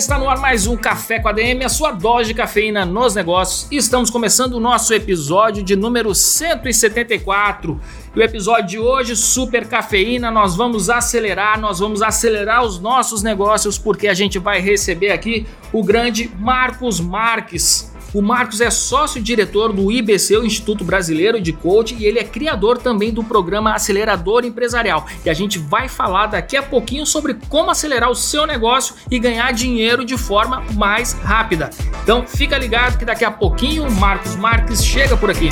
Está no ar mais um Café com a DM, a sua dose de cafeína nos negócios. Estamos começando o nosso episódio de número 174. E o episódio de hoje, super cafeína, nós vamos acelerar, nós vamos acelerar os nossos negócios porque a gente vai receber aqui o grande Marcos Marques. O Marcos é sócio-diretor do IBC, o Instituto Brasileiro de Coaching, e ele é criador também do programa Acelerador Empresarial. E a gente vai falar daqui a pouquinho sobre como acelerar o seu negócio e ganhar dinheiro de forma mais rápida. Então fica ligado que daqui a pouquinho o Marcos Marques chega por aqui.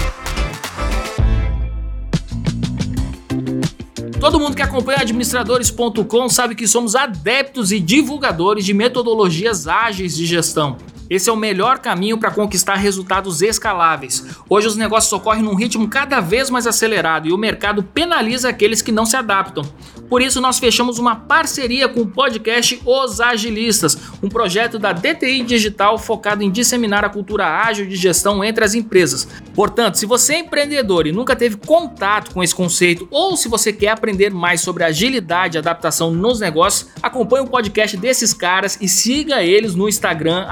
Todo mundo que acompanha administradores.com sabe que somos adeptos e divulgadores de metodologias ágeis de gestão. Esse é o melhor caminho para conquistar resultados escaláveis. Hoje os negócios ocorrem num ritmo cada vez mais acelerado e o mercado penaliza aqueles que não se adaptam. Por isso nós fechamos uma parceria com o podcast Os Agilistas, um projeto da DTI Digital focado em disseminar a cultura ágil de gestão entre as empresas. Portanto, se você é empreendedor e nunca teve contato com esse conceito ou se você quer aprender mais sobre agilidade e adaptação nos negócios, acompanhe o podcast desses caras e siga eles no Instagram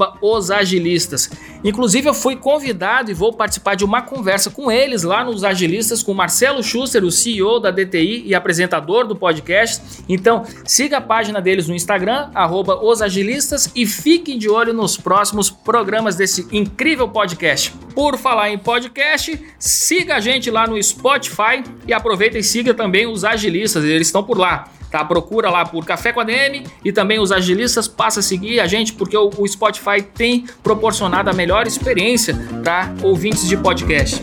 arroba Os Agilistas. Inclusive, eu fui convidado e vou participar de uma conversa com eles lá nos Agilistas, com Marcelo Schuster, o CEO da DTI e apresentador do podcast. Então, siga a página deles no Instagram, arroba Os Agilistas, e fiquem de olho nos próximos programas desse incrível podcast. Por falar em podcast, siga a gente lá no Spotify e aproveita e siga também os Agilistas, eles estão por lá tá? Procura lá por Café com a DM e também os agilistas, passa a seguir a gente porque o, o Spotify tem proporcionado a melhor experiência para ouvintes de podcast.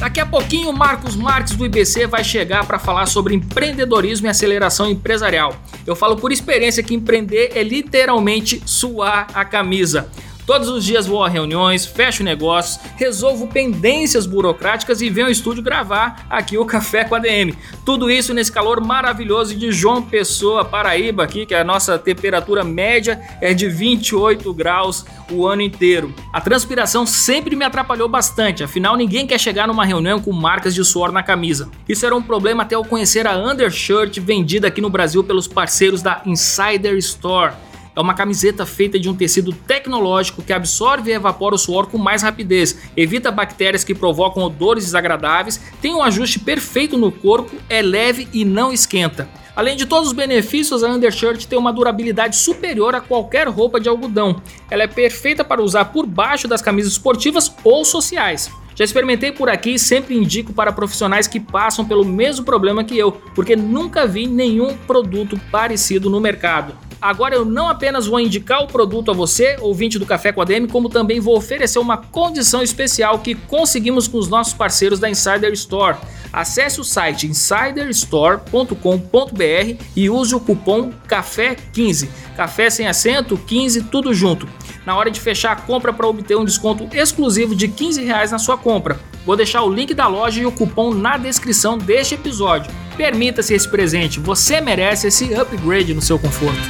Daqui a pouquinho, Marcos Marques do IBC vai chegar para falar sobre empreendedorismo e aceleração empresarial. Eu falo por experiência que empreender é literalmente suar a camisa. Todos os dias vou a reuniões, fecho negócios, resolvo pendências burocráticas e venho ao estúdio gravar aqui o Café com a DM. Tudo isso nesse calor maravilhoso de João Pessoa, Paraíba, aqui, que a nossa temperatura média é de 28 graus o ano inteiro. A transpiração sempre me atrapalhou bastante, afinal ninguém quer chegar numa reunião com marcas de suor na camisa. Isso era um problema até eu conhecer a undershirt vendida aqui no Brasil pelos parceiros da Insider Store. É uma camiseta feita de um tecido tecnológico que absorve e evapora o suor com mais rapidez, evita bactérias que provocam odores desagradáveis, tem um ajuste perfeito no corpo, é leve e não esquenta. Além de todos os benefícios, a undershirt tem uma durabilidade superior a qualquer roupa de algodão. Ela é perfeita para usar por baixo das camisas esportivas ou sociais. Já experimentei por aqui e sempre indico para profissionais que passam pelo mesmo problema que eu, porque nunca vi nenhum produto parecido no mercado. Agora eu não apenas vou indicar o produto a você, ouvinte do Café com a DM, como também vou oferecer uma condição especial que conseguimos com os nossos parceiros da Insider Store. Acesse o site insiderstore.com.br e use o cupom CAFÉ15. Café sem acento, 15, tudo junto. Na hora de fechar a compra para obter um desconto exclusivo de 15 reais na sua compra. Vou deixar o link da loja e o cupom na descrição deste episódio. Permita-se esse presente, você merece esse upgrade no seu conforto.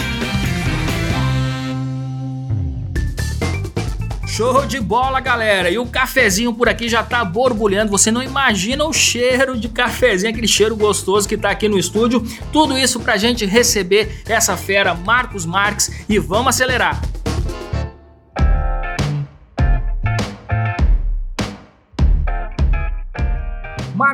Show de bola, galera! E o cafezinho por aqui já tá borbulhando. Você não imagina o cheiro de cafezinho, aquele cheiro gostoso que tá aqui no estúdio. Tudo isso pra gente receber essa fera, Marcos Marques, e vamos acelerar.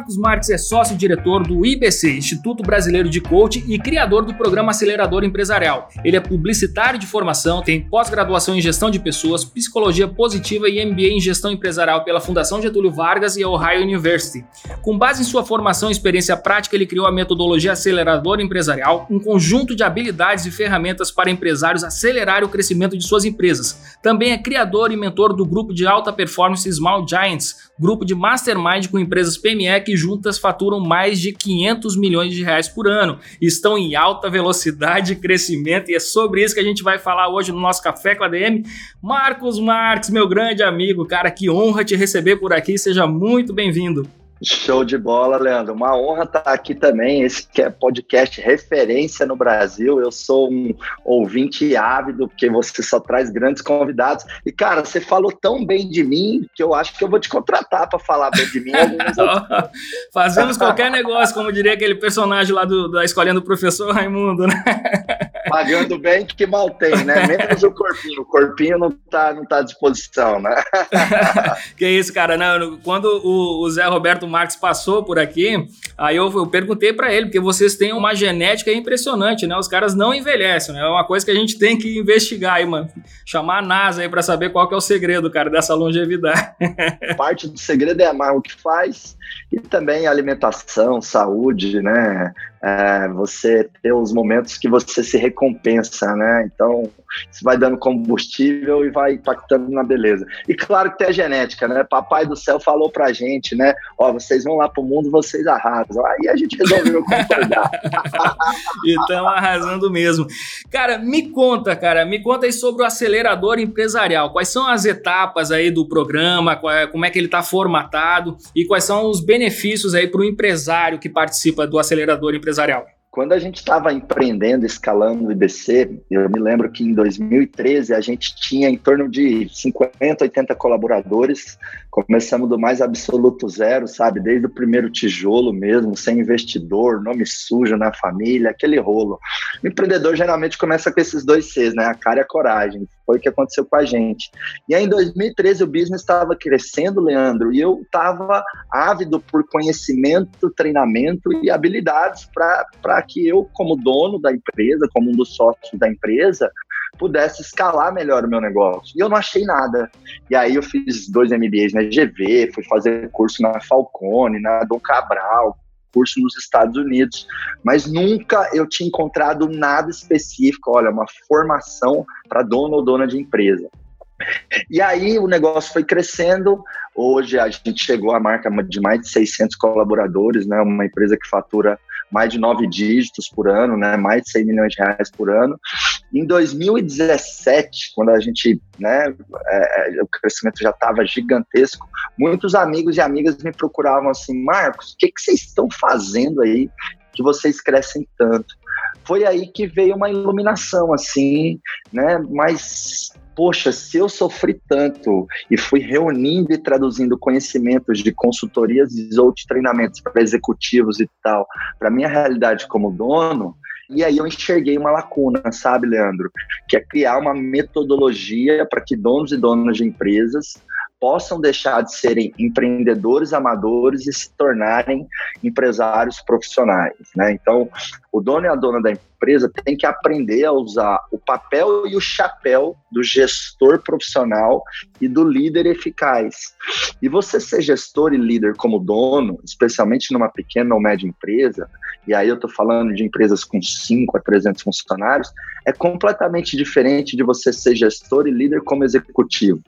Marcos Marques é sócio-diretor do IBC, Instituto Brasileiro de Coaching, e criador do programa Acelerador Empresarial. Ele é publicitário de formação, tem pós-graduação em gestão de pessoas, psicologia positiva e MBA em gestão empresarial pela Fundação Getúlio Vargas e a Ohio University. Com base em sua formação e experiência prática, ele criou a metodologia Acelerador Empresarial, um conjunto de habilidades e ferramentas para empresários acelerarem o crescimento de suas empresas. Também é criador e mentor do grupo de alta performance Small Giants, grupo de mastermind com empresas PME que juntas faturam mais de 500 milhões de reais por ano. Estão em alta velocidade de crescimento e é sobre isso que a gente vai falar hoje no nosso Café com a DM. Marcos Marques, meu grande amigo, cara, que honra te receber por aqui, seja muito bem-vindo. Show de bola, Leandro. Uma honra estar aqui também. Esse é podcast referência no Brasil. Eu sou um ouvinte ávido, porque você só traz grandes convidados. E, cara, você falou tão bem de mim que eu acho que eu vou te contratar para falar bem de mim. Fazemos qualquer negócio, como diria aquele personagem lá do, da escolinha do professor Raimundo, né? Pagando bem que mal tem, né? Menos o corpinho. O corpinho não tá, não tá à disposição, né? que isso, cara. Não, quando o, o Zé Roberto Marques passou por aqui, aí eu, eu perguntei para ele, porque vocês têm uma genética impressionante, né? Os caras não envelhecem, né? É uma coisa que a gente tem que investigar aí, mano. Chamar a NASA aí para saber qual que é o segredo, cara, dessa longevidade. Parte do segredo é amar o que faz e também alimentação, saúde, né? É, você ter os momentos que você se recompensa, né? Então, isso vai dando combustível e vai impactando na beleza. E claro que tem a genética, né? Papai do céu falou pra gente, né? Ó, vocês vão lá pro mundo, vocês arrasam. Aí a gente resolveu concordar. e estão arrasando mesmo. Cara, me conta, cara, me conta aí sobre o acelerador empresarial. Quais são as etapas aí do programa? É, como é que ele está formatado? E quais são os benefícios aí para o empresário que participa do acelerador empresarial? Quando a gente estava empreendendo, escalando o IBC, eu me lembro que em 2013 a gente tinha em torno de 50, 80 colaboradores. Começamos do mais absoluto zero, sabe? Desde o primeiro tijolo mesmo, sem investidor, nome sujo na família, aquele rolo. O empreendedor geralmente começa com esses dois Cs, né? A cara e a coragem. Foi o que aconteceu com a gente. E aí em 2013 o business estava crescendo, Leandro, e eu estava ávido por conhecimento, treinamento e habilidades para que eu, como dono da empresa, como um dos sócios da empresa, pudesse escalar melhor o meu negócio. E eu não achei nada. E aí eu fiz dois MBAs na GV, fui fazer curso na Falcone, na Dom Cabral, curso nos Estados Unidos, mas nunca eu tinha encontrado nada específico, olha, uma formação para dono ou dona de empresa. E aí o negócio foi crescendo. Hoje a gente chegou à marca de mais de 600 colaboradores, né? Uma empresa que fatura mais de nove dígitos por ano, né? Mais de 100 milhões de reais por ano. Em 2017, quando a gente, né? É, é o crescimento já estava gigantesco. Muitos amigos e amigas me procuravam assim, Marcos, o que, que vocês estão fazendo aí que vocês crescem tanto? Foi aí que veio uma iluminação, assim, né? Mas poxa, se eu sofri tanto e fui reunindo e traduzindo conhecimentos de consultorias e outros treinamentos para executivos e tal, para minha realidade como dono, e aí eu enxerguei uma lacuna, sabe, Leandro? Que é criar uma metodologia para que donos e donas de empresas possam deixar de serem empreendedores amadores e se tornarem empresários profissionais, né? Então, o dono e a dona da empresa tem que aprender a usar o papel e o chapéu do gestor profissional e do líder eficaz. E você ser gestor e líder como dono, especialmente numa pequena ou média empresa, e aí eu estou falando de empresas com 5 a 300 funcionários, é completamente diferente de você ser gestor e líder como executivo.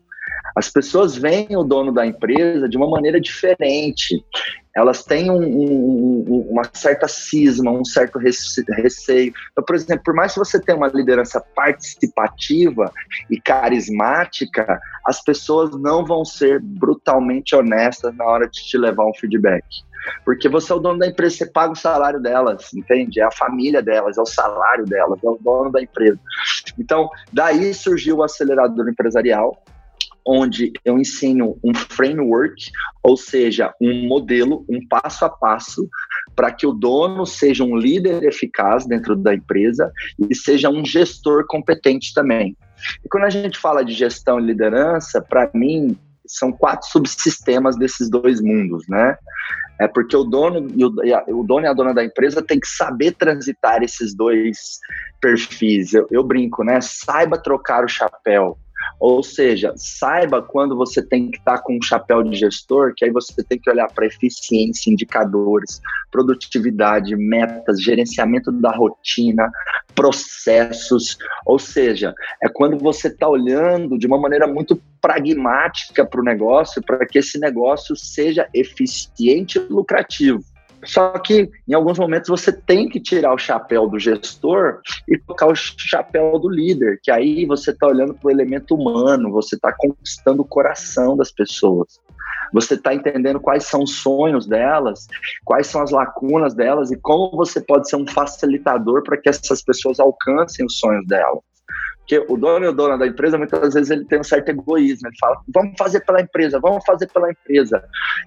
As pessoas veem o dono da empresa de uma maneira diferente. Elas têm um, um, uma certa cisma, um certo receio. Então, por exemplo, por mais que você tenha uma liderança participativa e carismática, as pessoas não vão ser brutalmente honestas na hora de te levar um feedback. Porque você é o dono da empresa, você paga o salário delas, entende? É a família delas, é o salário delas, é o dono da empresa. Então, daí surgiu o acelerador empresarial, onde eu ensino um framework, ou seja, um modelo, um passo a passo, para que o dono seja um líder eficaz dentro da empresa e seja um gestor competente também. E quando a gente fala de gestão e liderança, para mim, são quatro subsistemas desses dois mundos, né? É porque o dono, e o, o dono e a dona da empresa tem que saber transitar esses dois perfis. Eu, eu brinco, né? Saiba trocar o chapéu ou seja, saiba quando você tem que estar com um chapéu de gestor, que aí você tem que olhar para eficiência, indicadores, produtividade, metas, gerenciamento da rotina, processos. Ou seja, é quando você está olhando de uma maneira muito pragmática para o negócio, para que esse negócio seja eficiente e lucrativo. Só que em alguns momentos você tem que tirar o chapéu do gestor e colocar o chapéu do líder, que aí você está olhando para o elemento humano, você está conquistando o coração das pessoas. Você está entendendo quais são os sonhos delas, quais são as lacunas delas e como você pode ser um facilitador para que essas pessoas alcancem os sonhos delas. Porque o dono e o dono da empresa, muitas vezes, ele tem um certo egoísmo. Ele fala, vamos fazer pela empresa, vamos fazer pela empresa.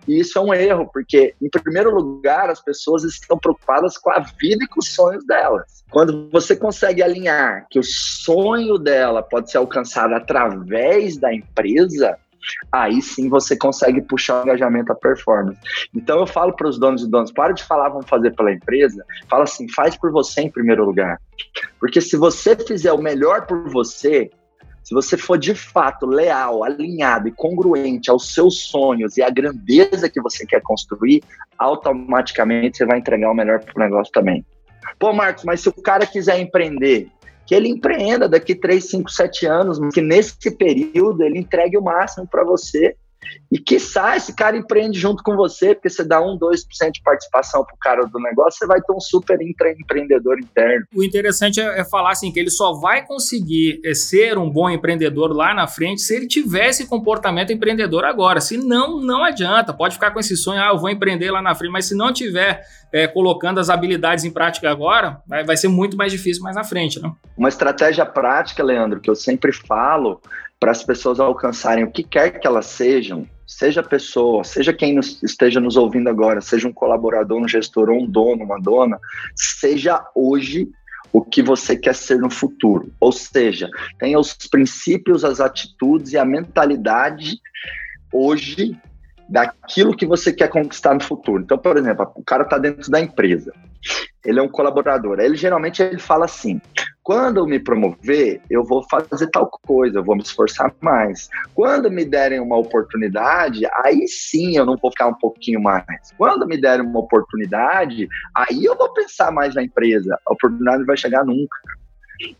E isso é um erro, porque, em primeiro lugar, as pessoas estão preocupadas com a vida e com os sonhos delas. Quando você consegue alinhar que o sonho dela pode ser alcançado através da empresa, aí sim você consegue puxar o engajamento à performance. Então eu falo para os donos e donos, para de falar vamos fazer pela empresa, fala assim, faz por você em primeiro lugar. Porque se você fizer o melhor por você, se você for de fato leal, alinhado e congruente aos seus sonhos e à grandeza que você quer construir, automaticamente você vai entregar o melhor para o negócio também. Pô, Marcos, mas se o cara quiser empreender, que ele empreenda daqui 3, 5, 7 anos, que nesse período ele entregue o máximo para você e que sai, esse cara empreende junto com você, porque você dá 1, 2% de participação pro cara do negócio, você vai ter um super empreendedor interno. O interessante é, é, falar assim, que ele só vai conseguir é, ser um bom empreendedor lá na frente se ele tiver esse comportamento empreendedor agora. Se não, não adianta. Pode ficar com esse sonho, ah, eu vou empreender lá na frente, mas se não tiver é, colocando as habilidades em prática agora, vai, vai ser muito mais difícil mais na frente, né? Uma estratégia prática, Leandro, que eu sempre falo, para as pessoas alcançarem o que quer que elas sejam, seja pessoa, seja quem nos, esteja nos ouvindo agora, seja um colaborador, um gestor um dono, uma dona, seja hoje o que você quer ser no futuro. Ou seja, tenha os princípios, as atitudes e a mentalidade hoje daquilo que você quer conquistar no futuro. Então, por exemplo, o cara está dentro da empresa ele é um colaborador. Ele geralmente ele fala assim: quando eu me promover, eu vou fazer tal coisa, eu vou me esforçar mais. Quando me derem uma oportunidade, aí sim eu não vou ficar um pouquinho mais. Quando me derem uma oportunidade, aí eu vou pensar mais na empresa. A oportunidade não vai chegar nunca.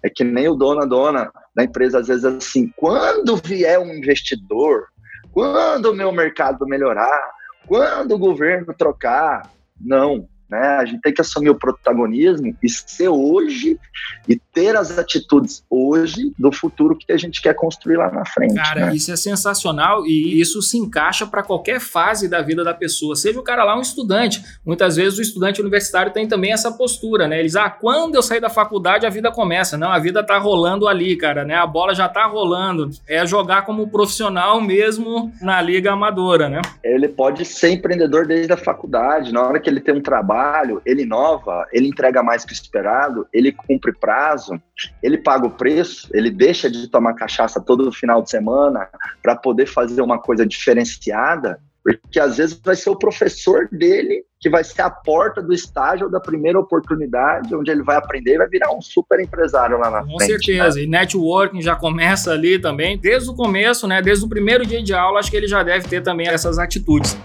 É que nem o dono, a dona da empresa, às vezes assim, quando vier um investidor, quando o meu mercado melhorar, quando o governo trocar, não, né? A gente tem que assumir o protagonismo e ser hoje e ter as atitudes hoje do futuro que a gente quer construir lá na frente. Cara, né? isso é sensacional e isso se encaixa para qualquer fase da vida da pessoa. Seja o cara lá um estudante. Muitas vezes o estudante universitário tem também essa postura, né? Eles, ah, quando eu sair da faculdade a vida começa. Não, a vida tá rolando ali, cara, né? A bola já tá rolando. É jogar como profissional mesmo na liga amadora, né? Ele pode ser empreendedor desde a faculdade. Na hora que ele tem um trabalho trabalho, ele inova, ele entrega mais que o esperado, ele cumpre prazo, ele paga o preço, ele deixa de tomar cachaça todo final de semana para poder fazer uma coisa diferenciada, porque às vezes vai ser o professor dele que vai ser a porta do estágio ou da primeira oportunidade, onde ele vai aprender e vai virar um super empresário lá na Com frente. Com certeza, né? e networking já começa ali também, desde o começo, né? Desde o primeiro dia de aula, acho que ele já deve ter também essas atitudes.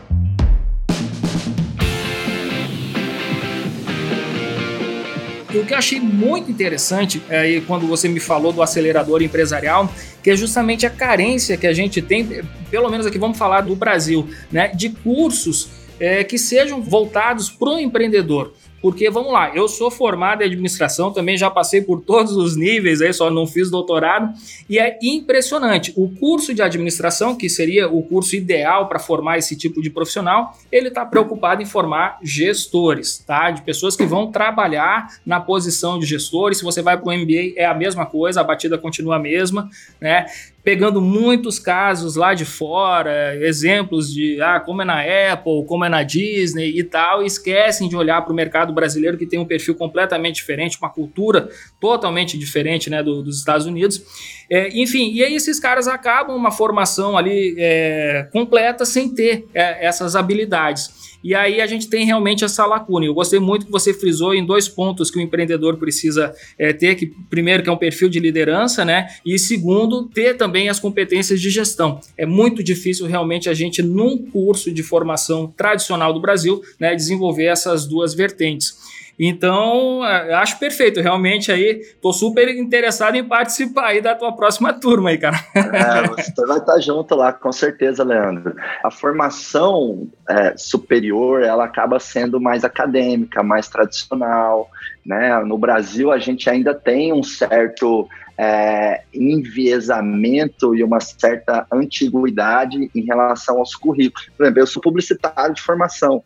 O que eu achei muito interessante é, quando você me falou do acelerador empresarial, que é justamente a carência que a gente tem, pelo menos aqui vamos falar do Brasil, né, de cursos é, que sejam voltados para o empreendedor. Porque, vamos lá, eu sou formado em administração, também já passei por todos os níveis, aí só não fiz doutorado, e é impressionante. O curso de administração, que seria o curso ideal para formar esse tipo de profissional, ele está preocupado em formar gestores, tá? De pessoas que vão trabalhar na posição de gestores. Se você vai para o MBA, é a mesma coisa, a batida continua a mesma, né? Pegando muitos casos lá de fora, exemplos de ah, como é na Apple, como é na Disney e tal, e esquecem de olhar para o mercado brasileiro que tem um perfil completamente diferente, uma cultura totalmente diferente né, do, dos Estados Unidos. É, enfim, e aí esses caras acabam uma formação ali é, completa sem ter é, essas habilidades. E aí a gente tem realmente essa lacuna. Eu gostei muito que você frisou em dois pontos que o empreendedor precisa é, ter, que primeiro que é um perfil de liderança, né? E segundo, ter também as competências de gestão. É muito difícil realmente a gente, num curso de formação tradicional do Brasil, né, desenvolver essas duas vertentes. Então, é, acho perfeito. Realmente aí, tô super interessado em participar aí da tua próxima turma aí, cara. É, você vai estar junto lá, com certeza, Leandro. A formação é, superior, ela acaba sendo mais acadêmica, mais tradicional, né? No Brasil, a gente ainda tem um certo é, enviesamento e uma certa antiguidade em relação aos currículos. Por exemplo, eu sou publicitário de formação.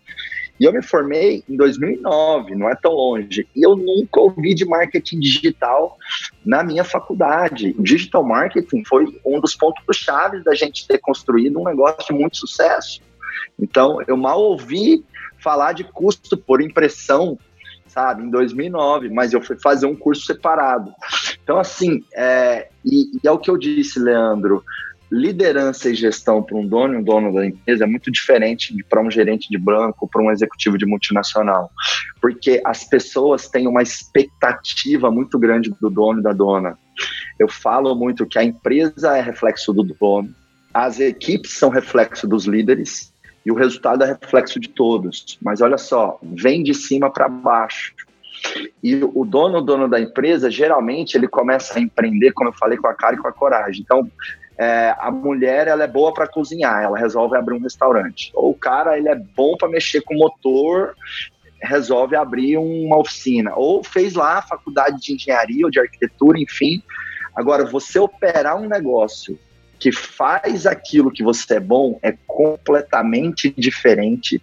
E eu me formei em 2009, não é tão longe. E eu nunca ouvi de marketing digital na minha faculdade. O digital marketing foi um dos pontos chaves da gente ter construído um negócio de muito sucesso. Então, eu mal ouvi falar de custo por impressão, sabe, em 2009, mas eu fui fazer um curso separado. Então, assim, é, e, e é o que eu disse, Leandro, liderança e gestão para um dono e um dono da empresa é muito diferente para um gerente de banco, para um executivo de multinacional, porque as pessoas têm uma expectativa muito grande do dono e da dona. Eu falo muito que a empresa é reflexo do dono, as equipes são reflexo dos líderes e o resultado é reflexo de todos. Mas olha só, vem de cima para baixo. E o dono, o dono da empresa, geralmente ele começa a empreender, como eu falei, com a cara e com a coragem. Então, é, a mulher ela é boa para cozinhar, ela resolve abrir um restaurante. Ou o cara ele é bom para mexer com motor, resolve abrir uma oficina. Ou fez lá a faculdade de engenharia ou de arquitetura, enfim. Agora, você operar um negócio que faz aquilo que você é bom é completamente diferente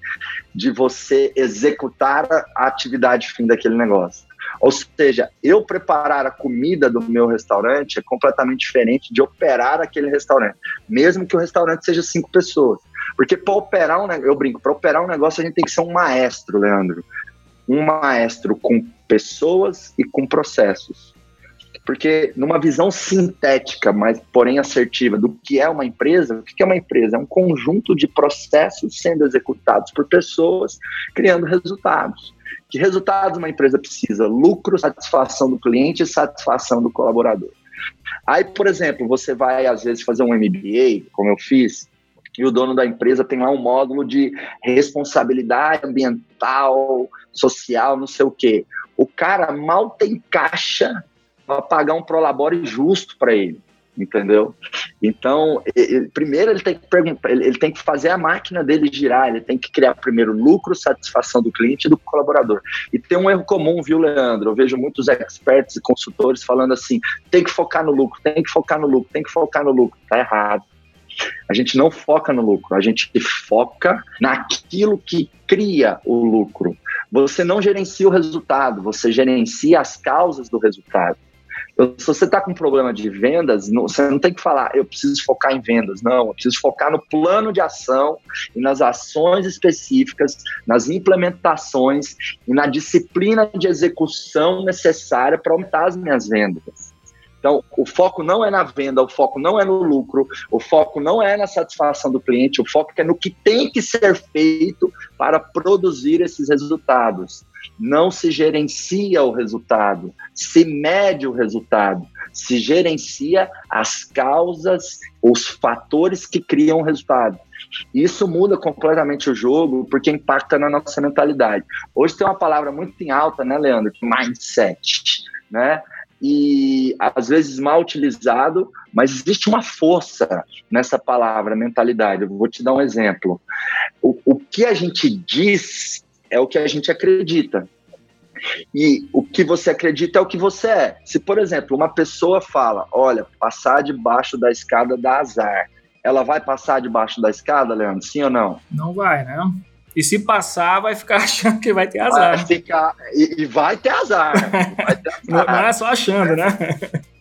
de você executar a atividade fim daquele negócio. Ou seja, eu preparar a comida do meu restaurante é completamente diferente de operar aquele restaurante, mesmo que o restaurante seja cinco pessoas. Porque para operar um eu brinco, para operar um negócio a gente tem que ser um maestro, Leandro. Um maestro com pessoas e com processos. Porque numa visão sintética, mas porém assertiva, do que é uma empresa, o que é uma empresa? É um conjunto de processos sendo executados por pessoas, criando resultados. Que resultados uma empresa precisa? Lucro, satisfação do cliente e satisfação do colaborador. Aí, por exemplo, você vai às vezes fazer um MBA, como eu fiz, e o dono da empresa tem lá um módulo de responsabilidade ambiental, social, não sei o quê. O cara mal tem caixa para pagar um prolabore justo para ele entendeu? Então, ele, primeiro ele tem que perguntar, ele, ele, tem que fazer a máquina dele girar, ele tem que criar primeiro lucro, satisfação do cliente e do colaborador. E tem um erro comum, viu, Leandro? Eu vejo muitos experts e consultores falando assim: tem que focar no lucro, tem que focar no lucro, tem que focar no lucro. Tá errado. A gente não foca no lucro, a gente foca naquilo que cria o lucro. Você não gerencia o resultado, você gerencia as causas do resultado. Então, se você está com problema de vendas, não, você não tem que falar, eu preciso focar em vendas. Não, eu preciso focar no plano de ação e nas ações específicas, nas implementações e na disciplina de execução necessária para aumentar as minhas vendas. Então, o foco não é na venda, o foco não é no lucro, o foco não é na satisfação do cliente, o foco é no que tem que ser feito para produzir esses resultados não se gerencia o resultado, se mede o resultado, se gerencia as causas, os fatores que criam o resultado. Isso muda completamente o jogo porque impacta na nossa mentalidade. Hoje tem uma palavra muito em alta, né, Leandro? Mindset, né? E às vezes mal utilizado, mas existe uma força nessa palavra, mentalidade. Eu vou te dar um exemplo. O, o que a gente diz é o que a gente acredita. E o que você acredita é o que você é. Se, por exemplo, uma pessoa fala: olha, passar debaixo da escada dá azar. Ela vai passar debaixo da escada, Leandro? Sim ou não? Não vai, né? E se passar, vai ficar achando que vai ter azar. Vai ficar, e, e vai ter azar. Vai ter azar. não, não é só achando, né?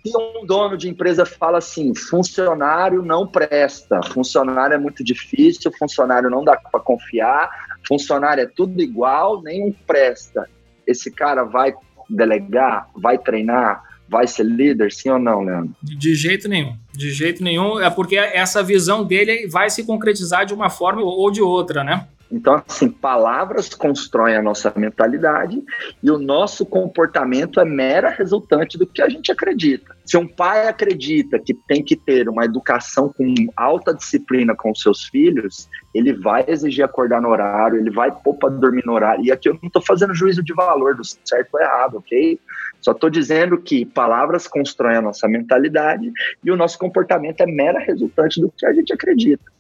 Se um dono de empresa fala assim, funcionário não presta, funcionário é muito difícil, funcionário não dá para confiar, funcionário é tudo igual, nenhum presta. Esse cara vai delegar, vai treinar, vai ser líder, sim ou não, Leandro? De jeito nenhum. De jeito nenhum. É porque essa visão dele vai se concretizar de uma forma ou de outra, né? Então, assim, palavras constroem a nossa mentalidade e o nosso comportamento é mera resultante do que a gente acredita. Se um pai acredita que tem que ter uma educação com alta disciplina com seus filhos, ele vai exigir acordar no horário, ele vai pôr para dormir no horário. E aqui eu não estou fazendo juízo de valor do certo ou errado, ok? Só estou dizendo que palavras constroem a nossa mentalidade e o nosso comportamento é mera resultante do que a gente acredita.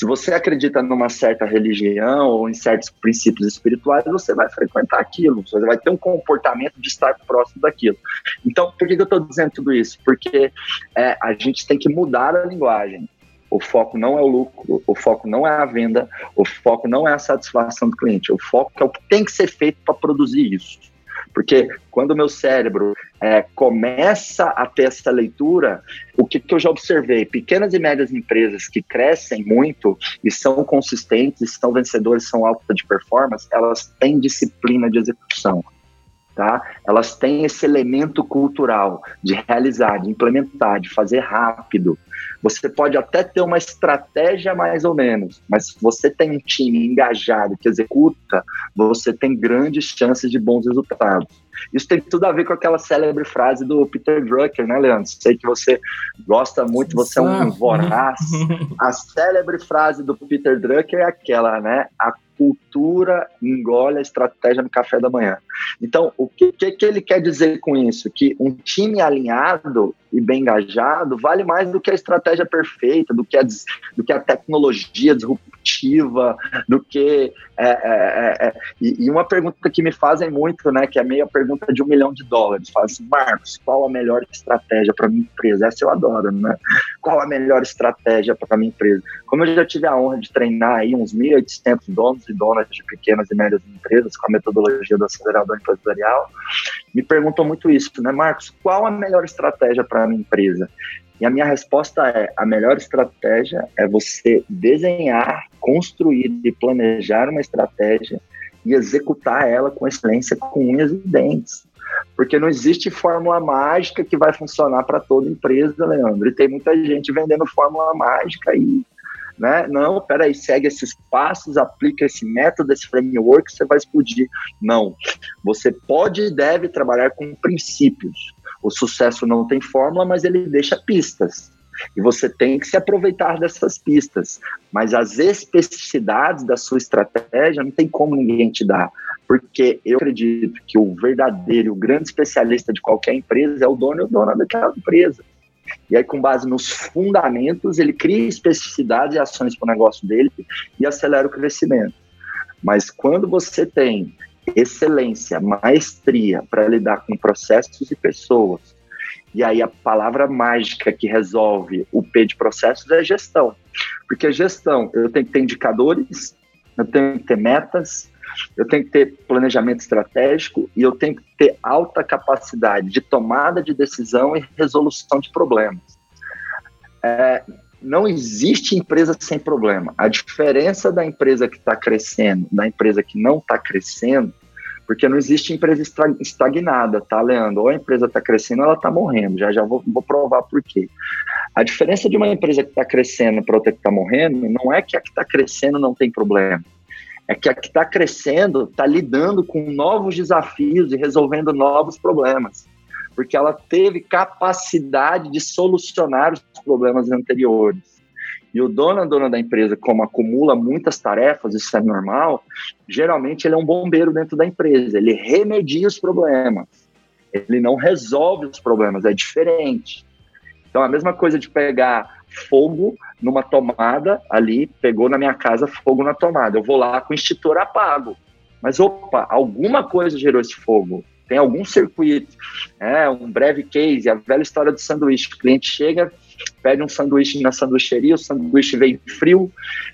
Se você acredita numa certa religião ou em certos princípios espirituais, você vai frequentar aquilo, você vai ter um comportamento de estar próximo daquilo. Então, por que, eu estou dizendo tudo isso? Porque é, a gente tem que mudar a linguagem. O foco não é o lucro, o foco não é a venda, o foco não é a satisfação do cliente, o foco é o que tem que ser feito para produzir isso. Porque quando o meu cérebro é, começa a ter essa leitura, o que, que eu já observei? Pequenas e médias empresas que crescem muito e são consistentes, são vencedores, são alta de performance, elas têm disciplina de execução. Tá? Elas têm esse elemento cultural de realizar, de implementar, de fazer rápido. Você pode até ter uma estratégia mais ou menos, mas se você tem um time engajado que executa, você tem grandes chances de bons resultados. Isso tem tudo a ver com aquela célebre frase do Peter Drucker, né, Leandro? Sei que você gosta muito, você é um voraz. A célebre frase do Peter Drucker é aquela, né? A cultura engole a estratégia no café da manhã. Então, o que, que, que ele quer dizer com isso? Que um time alinhado e bem engajado vale mais do que a estratégia perfeita, do que a, do que a tecnologia disruptiva, do que. É, é, é, é e, e, uma pergunta que me fazem muito, né, que é meio a pergunta de um milhão de dólares: fala assim, Marcos, qual a melhor estratégia para minha empresa? Essa eu adoro, né? Qual a melhor estratégia para minha empresa? Como eu já tive a honra de treinar aí uns 1.800 donos e donas de pequenas e médias empresas com a metodologia do acelerador empresarial, me perguntam muito isso, né, Marcos? Qual a melhor estratégia para a minha empresa? E a minha resposta é: a melhor estratégia é você desenhar, construir e planejar uma estratégia e executar ela com excelência, com unhas e dentes. Porque não existe fórmula mágica que vai funcionar para toda empresa, Leandro. E tem muita gente vendendo fórmula mágica aí né? Não, peraí, segue esses passos, aplica esse método, esse framework, você vai explodir. Não. Você pode e deve trabalhar com princípios. O sucesso não tem fórmula, mas ele deixa pistas. E você tem que se aproveitar dessas pistas. Mas as especificidades da sua estratégia não tem como ninguém te dar. Porque eu acredito que o verdadeiro, o grande especialista de qualquer empresa é o dono e o dono daquela empresa. E aí, com base nos fundamentos, ele cria especificidades e ações para o negócio dele e acelera o crescimento. Mas quando você tem excelência, maestria para lidar com processos e pessoas, e aí a palavra mágica que resolve o P de processos é gestão. Porque gestão, eu tenho que ter indicadores, eu tenho que ter metas, eu tenho que ter planejamento estratégico e eu tenho que ter alta capacidade de tomada de decisão e resolução de problemas. É, não existe empresa sem problema. A diferença da empresa que está crescendo da empresa que não está crescendo, porque não existe empresa estagnada, tá, Leandro? Ou a empresa está crescendo ou ela está morrendo. Já já vou, vou provar por quê. A diferença de uma empresa que está crescendo para outra que está morrendo não é que a que está crescendo não tem problema é que a que está crescendo está lidando com novos desafios e resolvendo novos problemas, porque ela teve capacidade de solucionar os problemas anteriores. E o dono, dona da empresa, como acumula muitas tarefas, isso é normal, geralmente ele é um bombeiro dentro da empresa, ele remedia os problemas, ele não resolve os problemas, é diferente. Então, a mesma coisa de pegar fogo numa tomada ali, pegou na minha casa fogo na tomada. Eu vou lá com o extintor apago. Mas opa, alguma coisa gerou esse fogo. Tem algum circuito. É um breve case, a velha história do sanduíche. O cliente chega, pede um sanduíche na sanduicheria, o sanduíche vem frio,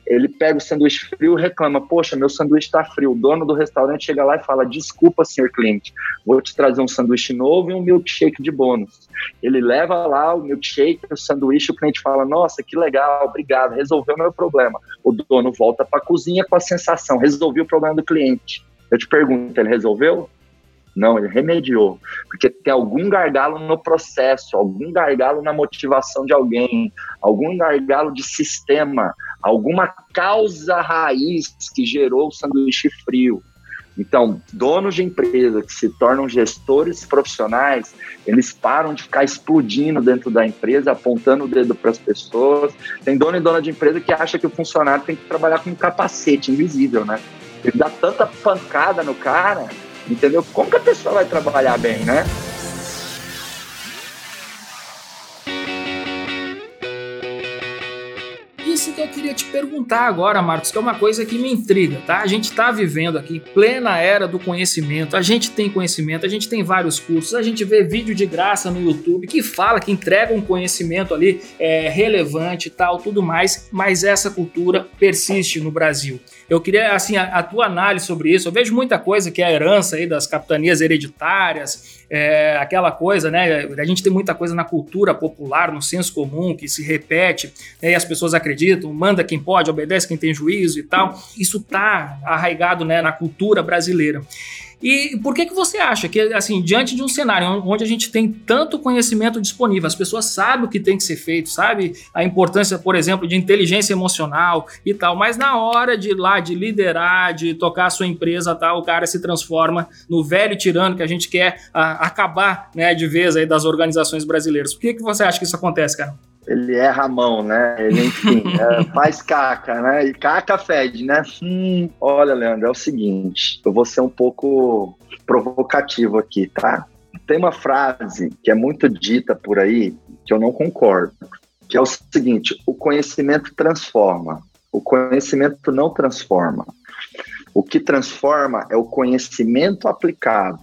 ele pega o sanduíche frio e reclama, poxa, meu sanduíche está frio. O dono do restaurante chega lá e fala, desculpa, senhor cliente, vou te trazer um sanduíche novo e um milkshake de bônus. Ele leva lá o milkshake, o sanduíche, o cliente fala, nossa, que legal, obrigado, resolveu meu problema. O dono volta para a cozinha com a sensação, resolvi o problema do cliente. Eu te pergunto, ele resolveu? Não, ele remediou. porque tem algum gargalo no processo, algum gargalo na motivação de alguém, algum gargalo de sistema, alguma causa raiz que gerou o sanduíche frio. Então, donos de empresa que se tornam gestores profissionais, eles param de ficar explodindo dentro da empresa, apontando o dedo para as pessoas. Tem dono e dona de empresa que acha que o funcionário tem que trabalhar com um capacete invisível, né? Ele dá tanta pancada no cara, entendeu? Como que a pessoa vai trabalhar bem, né? isso que eu queria te perguntar agora, Marcos, que é uma coisa que me intriga, tá? A gente está vivendo aqui plena era do conhecimento, a gente tem conhecimento, a gente tem vários cursos, a gente vê vídeo de graça no YouTube que fala, que entrega um conhecimento ali é, relevante e tal, tudo mais, mas essa cultura persiste no Brasil. Eu queria, assim, a, a, tua análise sobre isso. Eu vejo muita coisa que é a herança aí das capitanias hereditárias, é, aquela coisa, né? A gente tem muita coisa na cultura popular, no senso comum, que se repete, né, e as pessoas acreditam, manda quem pode, obedece quem tem juízo e tal. Isso tá arraigado né, na cultura brasileira. E por que, que você acha que, assim, diante de um cenário onde a gente tem tanto conhecimento disponível, as pessoas sabem o que tem que ser feito, sabe a importância, por exemplo, de inteligência emocional e tal, mas na hora de ir lá, de liderar, de tocar a sua empresa tal, o cara se transforma no velho tirano que a gente quer a, acabar né, de vez aí das organizações brasileiras. Por que, que você acha que isso acontece, cara? Ele erra a mão, né? Ele, enfim, é, faz caca, né? E caca fede, né? Hum, olha, Leandro, é o seguinte, eu vou ser um pouco provocativo aqui, tá? Tem uma frase que é muito dita por aí que eu não concordo, que é o seguinte: o conhecimento transforma, o conhecimento não transforma. O que transforma é o conhecimento aplicado.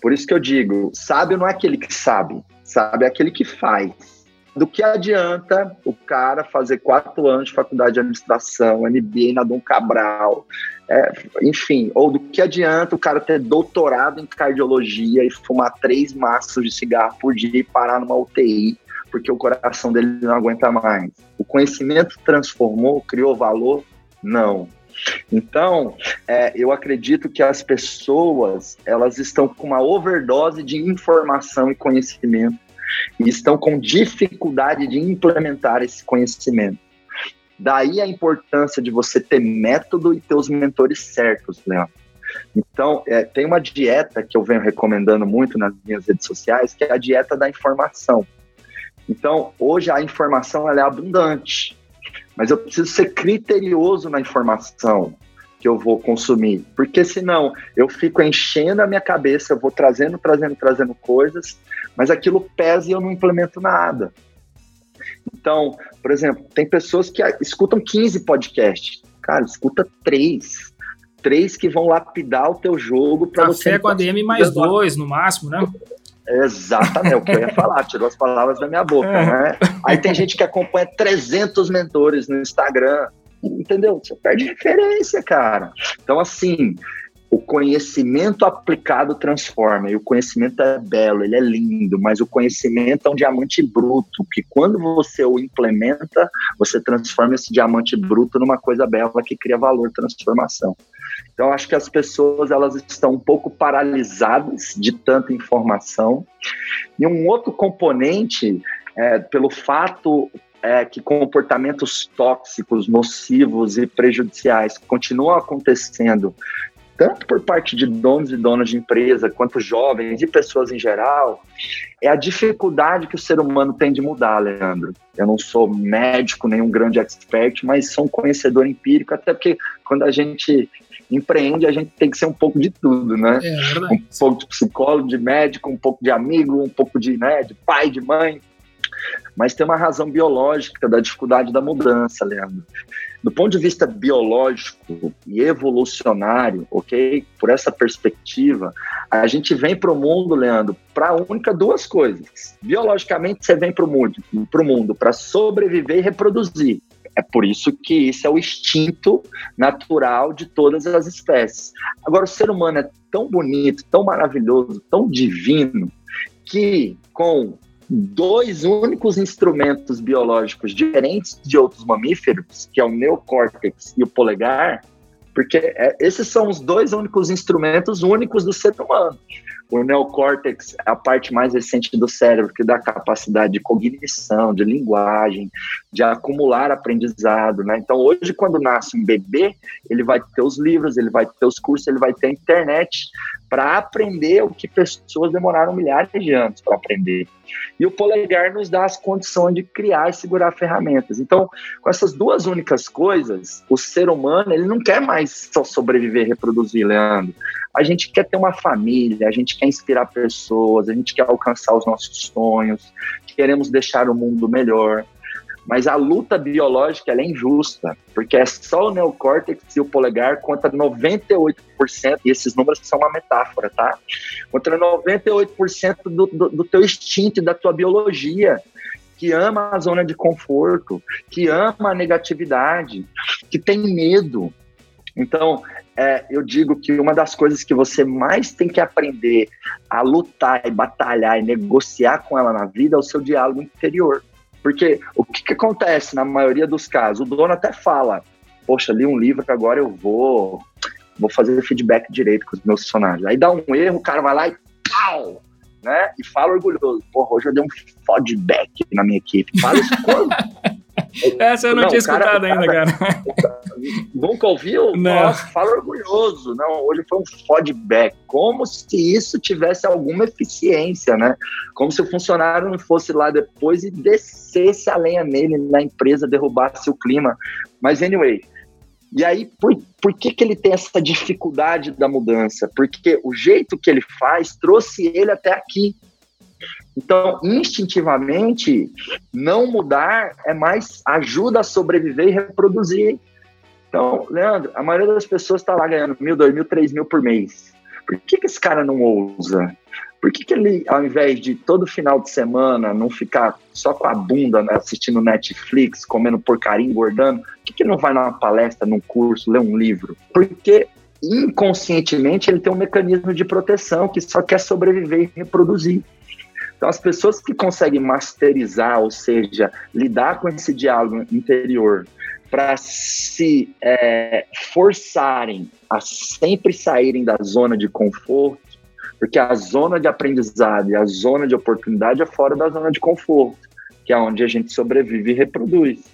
Por isso que eu digo, sábio não é aquele que sabe, sabe é aquele que faz do que adianta o cara fazer quatro anos de faculdade de administração, MBA na Dom Cabral, é, enfim, ou do que adianta o cara ter doutorado em cardiologia e fumar três maços de cigarro por dia e parar numa UTI porque o coração dele não aguenta mais. O conhecimento transformou, criou valor? Não. Então, é, eu acredito que as pessoas elas estão com uma overdose de informação e conhecimento e estão com dificuldade de implementar esse conhecimento. Daí a importância de você ter método e ter os mentores certos, Leandro. Então, é, tem uma dieta que eu venho recomendando muito nas minhas redes sociais, que é a dieta da informação. Então, hoje a informação é abundante, mas eu preciso ser criterioso na informação que eu vou consumir, porque senão eu fico enchendo a minha cabeça, eu vou trazendo, trazendo, trazendo coisas, mas aquilo pesa e eu não implemento nada. Então, por exemplo, tem pessoas que escutam 15 podcasts. Cara, escuta três. Três que vão lapidar o teu jogo para você. Café com ADM mais dois, no máximo, né? Exatamente, é o que eu ia falar, tirou as palavras da minha boca, é. né? Aí tem gente que acompanha 300 mentores no Instagram, entendeu? Você perde referência, cara. Então, assim, o conhecimento aplicado transforma, e o conhecimento é belo, ele é lindo, mas o conhecimento é um diamante bruto, que quando você o implementa, você transforma esse diamante bruto numa coisa bela que cria valor, transformação. Então, acho que as pessoas elas estão um pouco paralisadas de tanta informação. E um outro componente, é, pelo fato é, que comportamentos tóxicos, nocivos e prejudiciais continuam acontecendo tanto por parte de donos e donas de empresa, quanto jovens e pessoas em geral, é a dificuldade que o ser humano tem de mudar, Leandro. Eu não sou médico, nenhum grande expert, mas sou um conhecedor empírico, até porque quando a gente empreende, a gente tem que ser um pouco de tudo, né? É, um pouco de psicólogo, de médico, um pouco de amigo, um pouco de, né, de pai, de mãe. Mas tem uma razão biológica da dificuldade da mudança, Leandro. Do ponto de vista biológico e evolucionário, ok? Por essa perspectiva, a gente vem para o mundo, Leandro, para única duas coisas. Biologicamente, você vem para o mundo, para mundo para sobreviver e reproduzir. É por isso que isso é o instinto natural de todas as espécies. Agora, o ser humano é tão bonito, tão maravilhoso, tão divino, que com dois únicos instrumentos biológicos diferentes de outros mamíferos, que é o neocórtex e o polegar, porque é, esses são os dois únicos instrumentos únicos do ser humano. O neocórtex é a parte mais recente do cérebro, que dá capacidade de cognição, de linguagem, de acumular aprendizado, né? Então, hoje, quando nasce um bebê, ele vai ter os livros, ele vai ter os cursos, ele vai ter a internet para aprender o que pessoas demoraram milhares de anos para aprender. E o polegar nos dá as condições de criar e segurar ferramentas. Então, com essas duas únicas coisas, o ser humano ele não quer mais só sobreviver reproduzir, Leandro. A gente quer ter uma família, a gente quer inspirar pessoas, a gente quer alcançar os nossos sonhos, queremos deixar o mundo melhor. Mas a luta biológica é injusta, porque é só o neocórtex e o polegar contra 98%, e esses números são uma metáfora, tá? Contra 98% do, do, do teu instinto e da tua biologia que ama a zona de conforto, que ama a negatividade, que tem medo. Então, é, eu digo que uma das coisas que você mais tem que aprender a lutar e batalhar e negociar com ela na vida é o seu diálogo interior. Porque o que, que acontece na maioria dos casos? O dono até fala: Poxa, li um livro, agora eu vou, vou fazer feedback direito com os meus funcionários. Aí dá um erro, o cara vai lá e pau! Né? E fala orgulhoso: Porra, hoje eu dei um feedback na minha equipe. Fala isso quando? Essa eu não, não tinha escutado cara, ainda, cara. cara. Nunca ouviu? Não. Nossa, fala orgulhoso. Não, hoje foi um feedback. Como se isso tivesse alguma eficiência, né? Como se o funcionário não fosse lá depois e descesse a lenha nele na empresa, derrubasse o clima. Mas, anyway, e aí, por, por que, que ele tem essa dificuldade da mudança? Porque o jeito que ele faz trouxe ele até aqui. Então, instintivamente, não mudar é mais ajuda a sobreviver e reproduzir. Então, Leandro, a maioria das pessoas está lá ganhando mil, dois mil, três mil por mês. Por que, que esse cara não ousa? Por que, que ele, ao invés de todo final de semana não ficar só com a bunda né, assistindo Netflix, comendo porcaria, engordando, por que, que não vai numa palestra, num curso, ler um livro? Porque inconscientemente ele tem um mecanismo de proteção que só quer sobreviver e reproduzir. Então, as pessoas que conseguem masterizar, ou seja, lidar com esse diálogo interior, para se é, forçarem a sempre saírem da zona de conforto, porque a zona de aprendizado e a zona de oportunidade é fora da zona de conforto, que é onde a gente sobrevive e reproduz.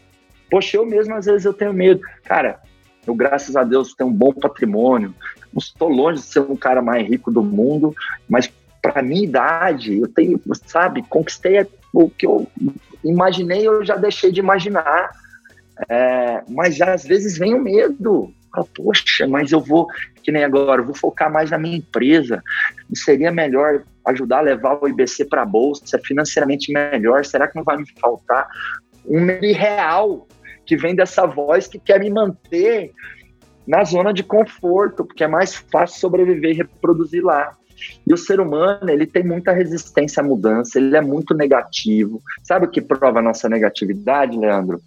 Poxa, eu mesmo às vezes eu tenho medo. Cara, eu graças a Deus tenho um bom patrimônio, não estou longe de ser um cara mais rico do mundo, mas para minha idade, eu tenho, sabe, conquistei o que eu imaginei, eu já deixei de imaginar. É, mas às vezes vem o medo. Poxa, mas eu vou, que nem agora, vou focar mais na minha empresa. Seria melhor ajudar a levar o IBC para a bolsa, financeiramente melhor? Será que não vai me faltar um real que vem dessa voz que quer me manter na zona de conforto, porque é mais fácil sobreviver e reproduzir lá. E o ser humano, ele tem muita resistência à mudança, ele é muito negativo. Sabe o que prova a nossa negatividade, Leandro?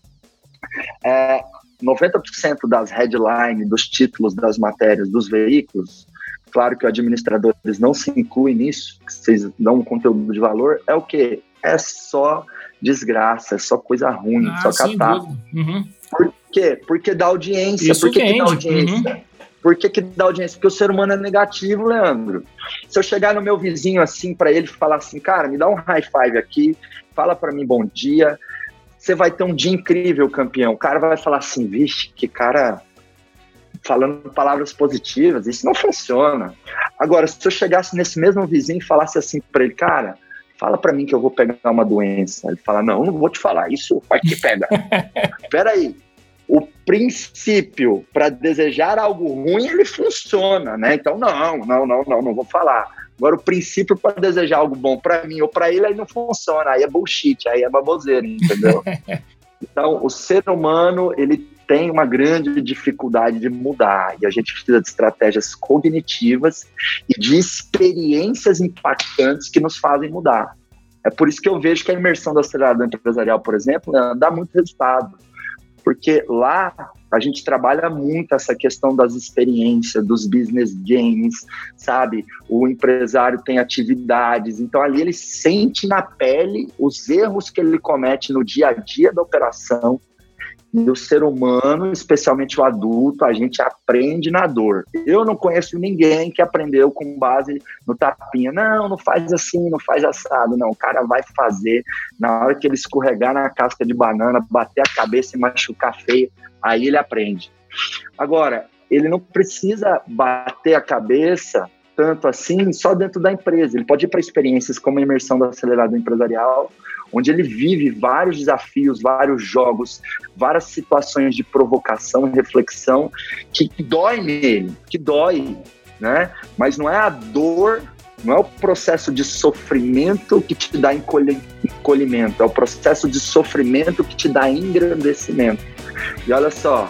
É, 90% das headlines, dos títulos das matérias dos veículos, claro que os administradores não se incluem nisso, que vocês dão um conteúdo de valor, é o que? É só desgraça, é só coisa ruim, ah, só catástrofe. Uhum. Por quê? Porque dá audiência. Isso Por que, que dá audiência? Uhum. Por que, que dá audiência? Porque o ser humano é negativo, Leandro. Se eu chegar no meu vizinho assim para ele falar assim, cara, me dá um high five aqui, fala para mim bom dia, você vai ter um dia incrível, campeão. O cara vai falar assim, vixe, que cara falando palavras positivas, isso não funciona. Agora, se eu chegasse nesse mesmo vizinho e falasse assim para ele, cara, fala para mim que eu vou pegar uma doença. Ele fala, não, não vou te falar, isso vai que pega. Peraí, o princípio para desejar algo ruim, ele funciona, né? Então, não, não, não, não, não vou falar. Agora, o princípio para desejar algo bom para mim ou para ele, aí não funciona, aí é bullshit, aí é baboseira, entendeu? então, o ser humano, ele tem uma grande dificuldade de mudar e a gente precisa de estratégias cognitivas e de experiências impactantes que nos fazem mudar. É por isso que eu vejo que a imersão do acelerador empresarial, por exemplo, né, dá muito resultado porque lá a gente trabalha muito essa questão das experiências, dos business games, sabe? O empresário tem atividades, então ali ele sente na pele os erros que ele comete no dia a dia da operação E o ser humano, especialmente o adulto, a gente aprende na dor. Eu não conheço ninguém que aprendeu com base no tapinha. Não, não faz assim, não faz assado. Não, o cara vai fazer. Na hora que ele escorregar na casca de banana, bater a cabeça e machucar feio, aí ele aprende. Agora, ele não precisa bater a cabeça tanto assim só dentro da empresa. Ele pode ir para experiências como a imersão do acelerador empresarial, onde ele vive vários desafios, vários jogos, várias situações de provocação reflexão que dói nele, que dói, né? Mas não é a dor, não é o processo de sofrimento que te dá encolhimento, é o processo de sofrimento que te dá engrandecimento. E olha só,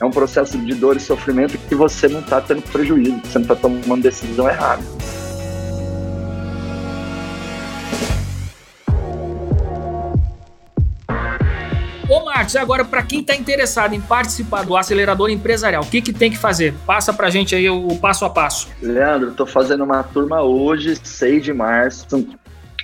é um processo de dor e sofrimento que você não está tendo prejuízo, você não está tomando decisão errada. Ô Marcos, agora para quem está interessado em participar do acelerador empresarial, o que, que tem que fazer? Passa para a gente aí o, o passo a passo. Leandro, estou fazendo uma turma hoje, 6 de março,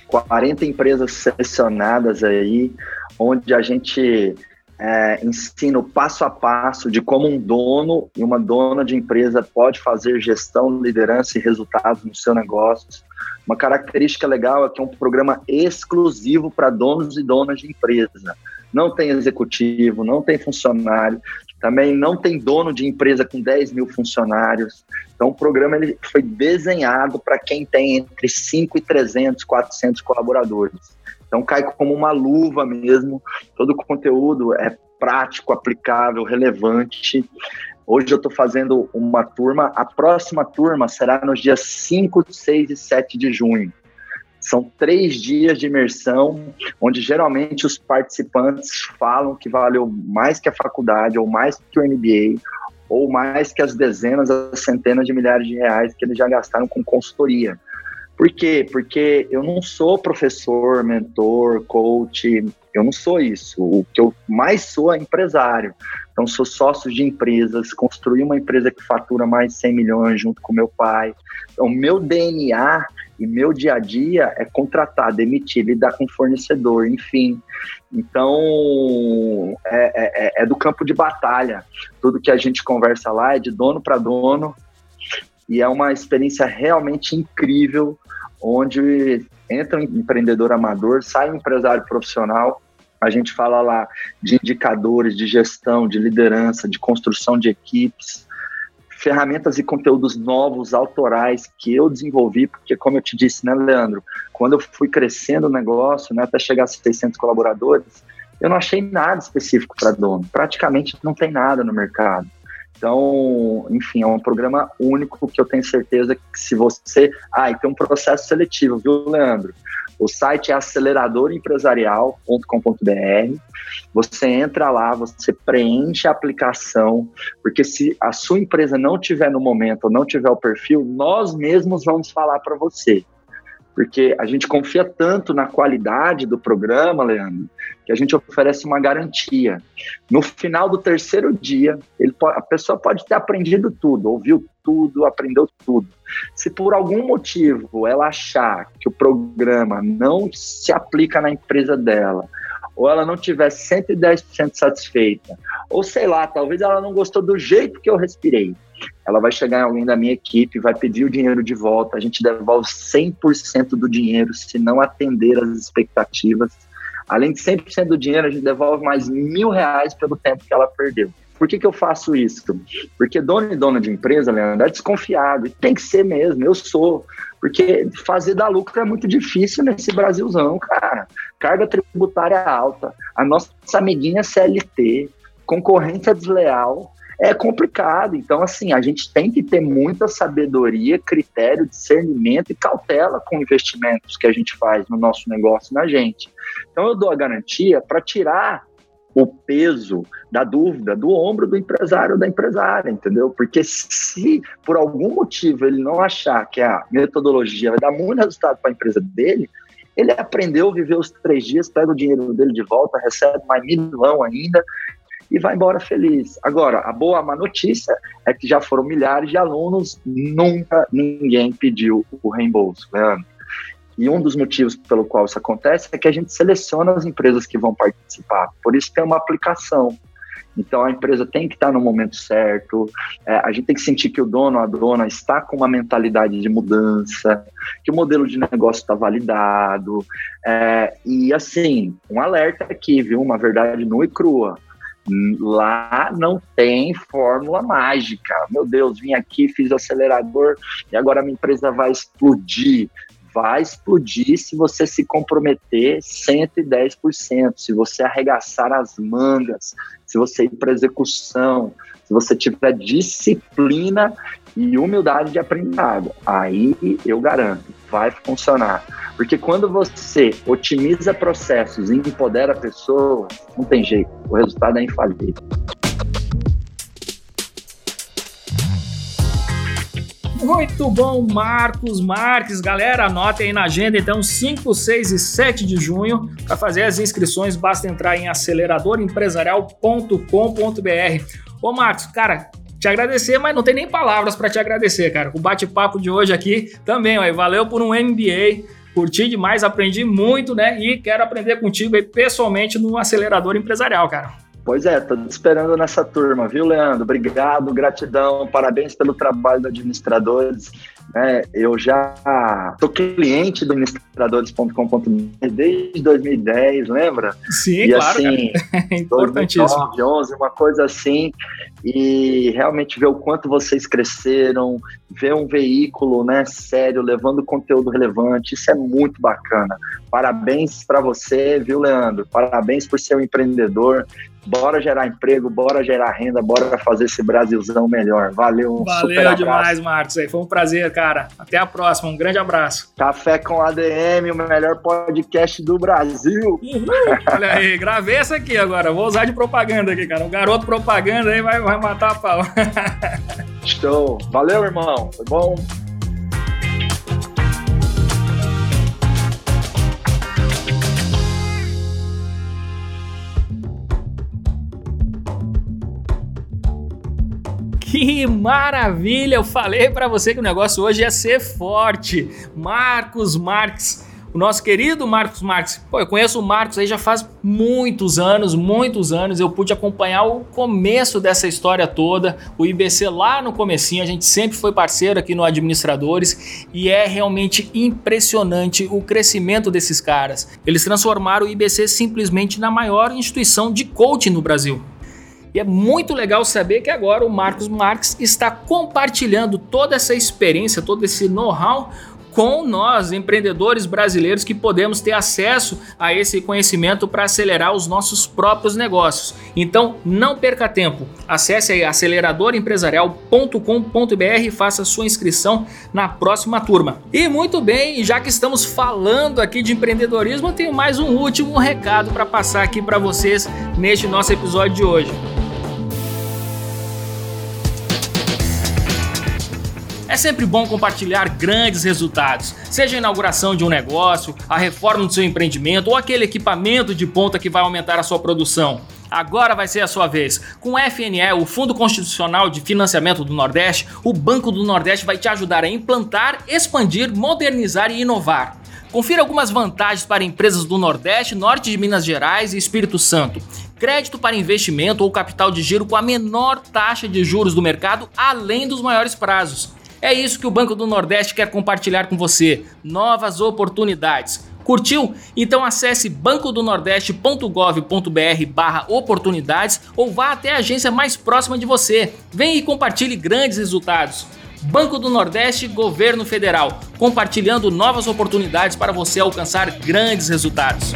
40 empresas selecionadas aí, onde a gente é, ensino passo a passo de como um dono e uma dona de empresa pode fazer gestão, liderança e resultados no seu negócio. Uma característica legal é que é um programa exclusivo para donos e donas de empresa. Não tem executivo, não tem funcionário, também não tem dono de empresa com 10 mil funcionários. Então, o programa ele foi desenhado para quem tem entre 5 e 300, 400 colaboradores. Então cai como uma luva mesmo. Todo o conteúdo é prático, aplicável, relevante. Hoje eu estou fazendo uma turma. A próxima turma será nos dias 5, 6 e 7 de junho. São três dias de imersão, onde geralmente os participantes falam que valeu mais que a faculdade, ou mais que o MBA, ou mais que as dezenas, as centenas de milhares de reais que eles já gastaram com consultoria. Por quê? Porque eu não sou professor, mentor, coach, eu não sou isso. O que eu mais sou é empresário. Então, sou sócio de empresas, construí uma empresa que fatura mais de 100 milhões junto com meu pai. Então, meu DNA e meu dia a dia é contratar, demitir, lidar com fornecedor, enfim. Então, é, é, é do campo de batalha. Tudo que a gente conversa lá é de dono para dono, e é uma experiência realmente incrível, onde entra um empreendedor amador, sai um empresário profissional. A gente fala lá de indicadores, de gestão, de liderança, de construção de equipes, ferramentas e conteúdos novos, autorais, que eu desenvolvi, porque, como eu te disse, né, Leandro, quando eu fui crescendo o negócio, né, até chegar a 600 colaboradores, eu não achei nada específico para dono. Praticamente não tem nada no mercado. Então, enfim, é um programa único que eu tenho certeza que se você. Ah, e tem um processo seletivo, viu, Leandro? O site é aceleradorempresarial.com.br. Você entra lá, você preenche a aplicação, porque se a sua empresa não tiver no momento ou não tiver o perfil, nós mesmos vamos falar para você porque a gente confia tanto na qualidade do programa, Leandro, que a gente oferece uma garantia. No final do terceiro dia, ele, a pessoa pode ter aprendido tudo, ouviu tudo, aprendeu tudo. Se por algum motivo ela achar que o programa não se aplica na empresa dela, ou ela não tiver 110% satisfeita, ou sei lá, talvez ela não gostou do jeito que eu respirei, ela vai chegar em alguém da minha equipe, vai pedir o dinheiro de volta, a gente devolve 100% do dinheiro se não atender as expectativas. Além de 100% do dinheiro, a gente devolve mais mil reais pelo tempo que ela perdeu. Por que, que eu faço isso? Porque dono e dona de empresa, Leandro, é desconfiado. E tem que ser mesmo, eu sou. Porque fazer dar lucro é muito difícil nesse Brasilzão, cara. Carga tributária alta, a nossa amiguinha CLT, concorrência desleal é complicado. Então, assim, a gente tem que ter muita sabedoria, critério, discernimento e cautela com investimentos que a gente faz no nosso negócio, na gente. Então, eu dou a garantia para tirar o peso da dúvida do ombro do empresário ou da empresária, entendeu? Porque se por algum motivo ele não achar que a metodologia vai dar muito resultado para a empresa dele, ele aprendeu, viveu os três dias, pega o dinheiro dele de volta, recebe mais milhão ainda e vai embora feliz. Agora, a boa má notícia é que já foram milhares de alunos, nunca ninguém pediu o reembolso, Leandro. E um dos motivos pelo qual isso acontece é que a gente seleciona as empresas que vão participar. Por isso tem uma aplicação. Então a empresa tem que estar no momento certo, é, a gente tem que sentir que o dono, a dona está com uma mentalidade de mudança, que o modelo de negócio está validado. É, e assim, um alerta aqui, viu? Uma verdade nua e crua. Lá não tem fórmula mágica. Meu Deus, vim aqui, fiz o acelerador e agora a minha empresa vai explodir vai explodir se você se comprometer 110%, se você arregaçar as mangas, se você ir para execução, se você tiver disciplina e humildade de aprendizado. Aí eu garanto, vai funcionar. Porque quando você otimiza processos e empodera pessoas, não tem jeito, o resultado é infalível. Muito bom, Marcos Marques. Galera, anotem aí na agenda, então, 5, 6 e 7 de junho. Para fazer as inscrições, basta entrar em aceleradorempresarial.com.br. Ô, Marcos, cara, te agradecer, mas não tem nem palavras para te agradecer, cara. O bate-papo de hoje aqui também, ó, valeu por um MBA. Curti demais, aprendi muito, né? E quero aprender contigo aí pessoalmente no acelerador empresarial, cara. Pois é, tô esperando nessa turma, viu, Leandro? Obrigado, gratidão, parabéns pelo trabalho dos administradores. É, eu já sou cliente do administradores.com.br desde 2010, lembra? Sim, e, claro. Assim, é importantíssimo. 2011, uma coisa assim. E realmente ver o quanto vocês cresceram, ver um veículo né, sério, levando conteúdo relevante, isso é muito bacana. Parabéns para você, viu, Leandro? Parabéns por ser um empreendedor. Bora gerar emprego, bora gerar renda, bora fazer esse Brasilzão melhor. Valeu, um Valeu demais, Marcos. Foi um prazer, cara. Até a próxima. Um grande abraço. Café com ADM, o melhor podcast do Brasil. Uhum. Olha aí, gravei essa aqui agora. Vou usar de propaganda aqui, cara. O garoto propaganda aí vai, vai matar a pau. Show. Valeu, irmão. Foi bom. Que maravilha! Eu falei para você que o negócio hoje ia ser forte. Marcos Marques, o nosso querido Marcos Marques. Pô, eu conheço o Marcos aí já faz muitos anos, muitos anos. Eu pude acompanhar o começo dessa história toda, o IBC lá no comecinho. A gente sempre foi parceiro aqui no Administradores e é realmente impressionante o crescimento desses caras. Eles transformaram o IBC simplesmente na maior instituição de coaching no Brasil. E é muito legal saber que agora o Marcos Marques está compartilhando toda essa experiência, todo esse know-how com nós, empreendedores brasileiros, que podemos ter acesso a esse conhecimento para acelerar os nossos próprios negócios. Então, não perca tempo. Acesse aí aceleradorempresarial.com.br e faça sua inscrição na próxima turma. E muito bem, já que estamos falando aqui de empreendedorismo, eu tenho mais um último recado para passar aqui para vocês neste nosso episódio de hoje. É sempre bom compartilhar grandes resultados, seja a inauguração de um negócio, a reforma do seu empreendimento ou aquele equipamento de ponta que vai aumentar a sua produção. Agora vai ser a sua vez. Com o FNE, o Fundo Constitucional de Financiamento do Nordeste, o Banco do Nordeste vai te ajudar a implantar, expandir, modernizar e inovar. Confira algumas vantagens para empresas do Nordeste, Norte de Minas Gerais e Espírito Santo. Crédito para investimento ou capital de giro com a menor taxa de juros do mercado, além dos maiores prazos. É isso que o Banco do Nordeste quer compartilhar com você: novas oportunidades. Curtiu? Então acesse bancodonordeste.gov.br oportunidades ou vá até a agência mais próxima de você. Vem e compartilhe grandes resultados. Banco do Nordeste, Governo Federal, compartilhando novas oportunidades para você alcançar grandes resultados.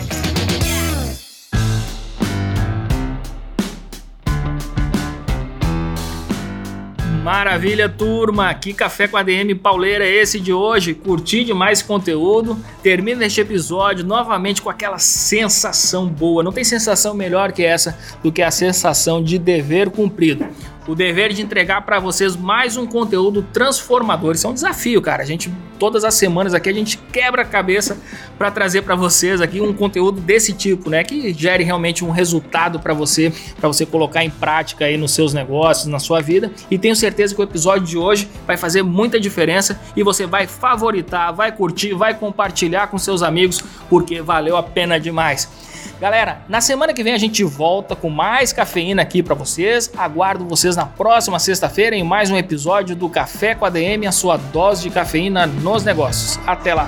Maravilha, turma! Que café com ADM pauleira é esse de hoje? Curti demais conteúdo. Termina este episódio novamente com aquela sensação boa. Não tem sensação melhor que essa do que a sensação de dever cumprido o dever de entregar para vocês mais um conteúdo transformador. Isso é um desafio, cara. A gente todas as semanas aqui a gente quebra a cabeça para trazer para vocês aqui um conteúdo desse tipo, né, que gere realmente um resultado para você, para você colocar em prática aí nos seus negócios, na sua vida. E tenho certeza que o episódio de hoje vai fazer muita diferença e você vai favoritar, vai curtir, vai compartilhar com seus amigos, porque valeu a pena demais. Galera, na semana que vem a gente volta com mais cafeína aqui para vocês. Aguardo vocês na próxima sexta-feira em mais um episódio do Café com a DM, a sua dose de cafeína nos negócios. Até lá.